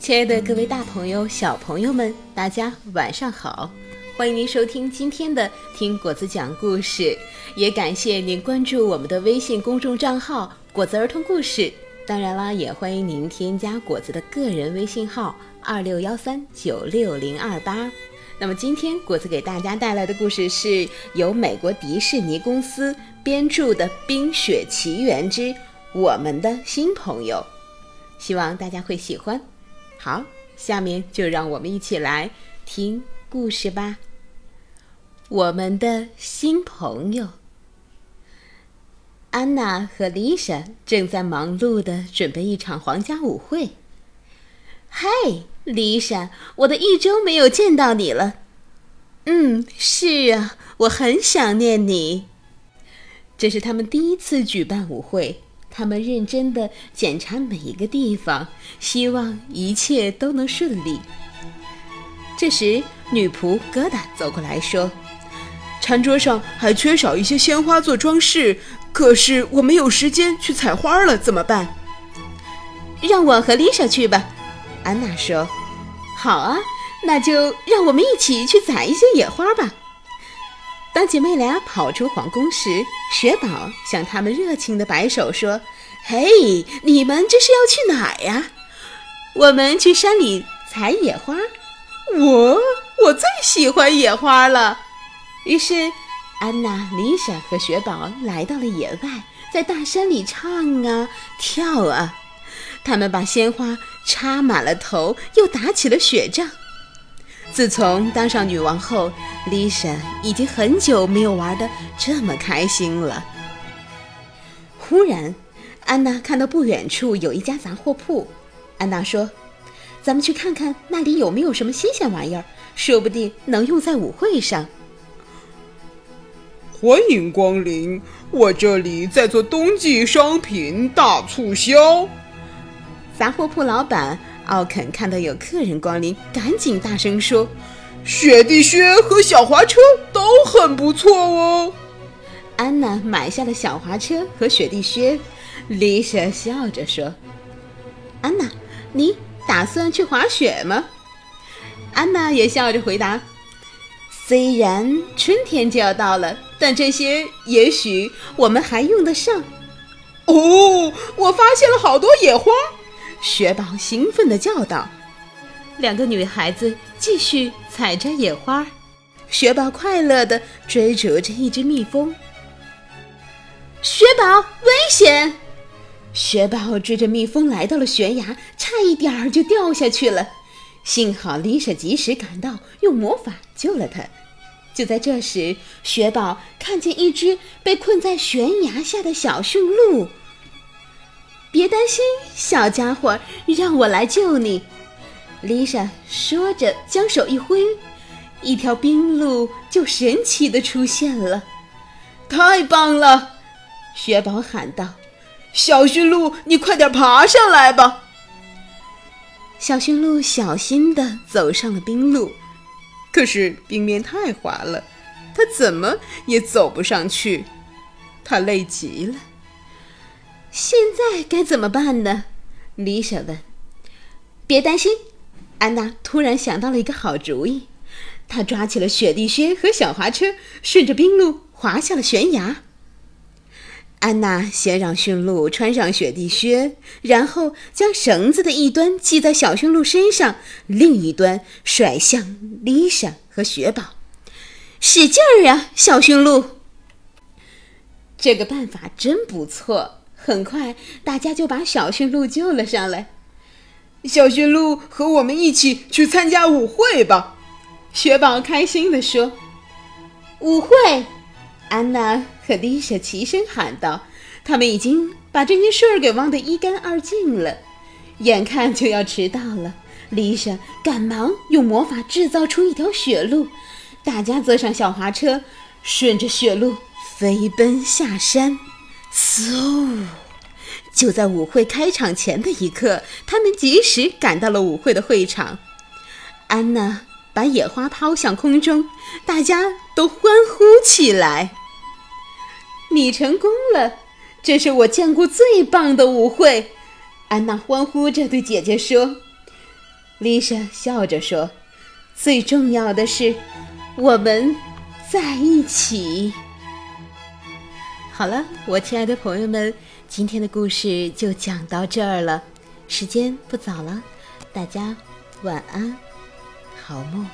亲爱的各位大朋友、小朋友们，大家晚上好！欢迎您收听今天的《听果子讲故事》，也感谢您关注我们的微信公众账号“果子儿童故事”。当然啦，也欢迎您添加果子的个人微信号二六幺三九六零二八。那么今天果子给大家带来的故事是由美国迪士尼公司编著的《冰雪奇缘之我们的新朋友》，希望大家会喜欢。好，下面就让我们一起来听故事吧。我们的新朋友安娜和丽莎正在忙碌的准备一场皇家舞会。嗨，丽莎，我都一周没有见到你了。嗯，是啊，我很想念你。这是他们第一次举办舞会。他们认真地检查每一个地方，希望一切都能顺利。这时，女仆疙瘩走过来说：“餐桌上还缺少一些鲜花做装饰，可是我没有时间去采花了，怎么办？”“让我和丽莎去吧。”安娜说。“好啊，那就让我们一起去采一些野花吧。”当姐妹俩跑出皇宫时，雪宝向她们热情地摆手说：“嘿，你们这是要去哪儿呀？我们去山里采野花。我我最喜欢野花了。”于是，安娜、丽莎和雪宝来到了野外，在大山里唱啊跳啊，他们把鲜花插满了头，又打起了雪仗。自从当上女王后，丽莎已经很久没有玩的这么开心了。忽然，安娜看到不远处有一家杂货铺。安娜说：“咱们去看看那里有没有什么新鲜玩意儿，说不定能用在舞会上。”欢迎光临，我这里在做冬季商品大促销。杂货铺老板。奥肯看到有客人光临，赶紧大声说：“雪地靴和小滑车都很不错哦。”安娜买下了小滑车和雪地靴。丽莎笑着说：“安娜，你打算去滑雪吗？”安娜也笑着回答：“虽然春天就要到了，但这些也许我们还用得上。”哦，我发现了好多野花。雪宝兴奋地叫道：“两个女孩子继续采摘野花，雪宝快乐地追逐着一只蜜蜂。雪宝，危险！雪宝追着蜜蜂来到了悬崖，差一点儿就掉下去了。幸好丽莎及时赶到，用魔法救了她。就在这时，雪宝看见一只被困在悬崖下的小驯鹿。”别担心，小家伙，让我来救你。”丽莎说着，将手一挥，一条冰路就神奇的出现了。太棒了！雪宝喊道：“小驯鹿，你快点爬上来吧！”小驯鹿小心的走上了冰路，可是冰面太滑了，它怎么也走不上去，它累极了。现在该怎么办呢？丽莎问。别担心，安娜突然想到了一个好主意。她抓起了雪地靴和小滑车，顺着冰路滑下了悬崖。安娜先让驯鹿穿上雪地靴，然后将绳子的一端系在小驯鹿身上，另一端甩向丽莎和雪宝。使劲儿啊，小驯鹿！这个办法真不错。很快，大家就把小驯鹿救了上来。小驯鹿和我们一起去参加舞会吧，雪宝开心地说。舞会，安娜和丽莎齐声喊道。他们已经把这件事儿给忘得一干二净了，眼看就要迟到了。丽莎赶忙用魔法制造出一条雪路，大家坐上小滑车，顺着雪路飞奔下山。嗖！就在舞会开场前的一刻，他们及时赶到了舞会的会场。安娜把野花抛向空中，大家都欢呼起来。你成功了，这是我见过最棒的舞会！安娜欢呼着对姐姐说：“丽莎笑着说：“最重要的是，我们在一起。”好了，我亲爱的朋友们，今天的故事就讲到这儿了。时间不早了，大家晚安，好梦。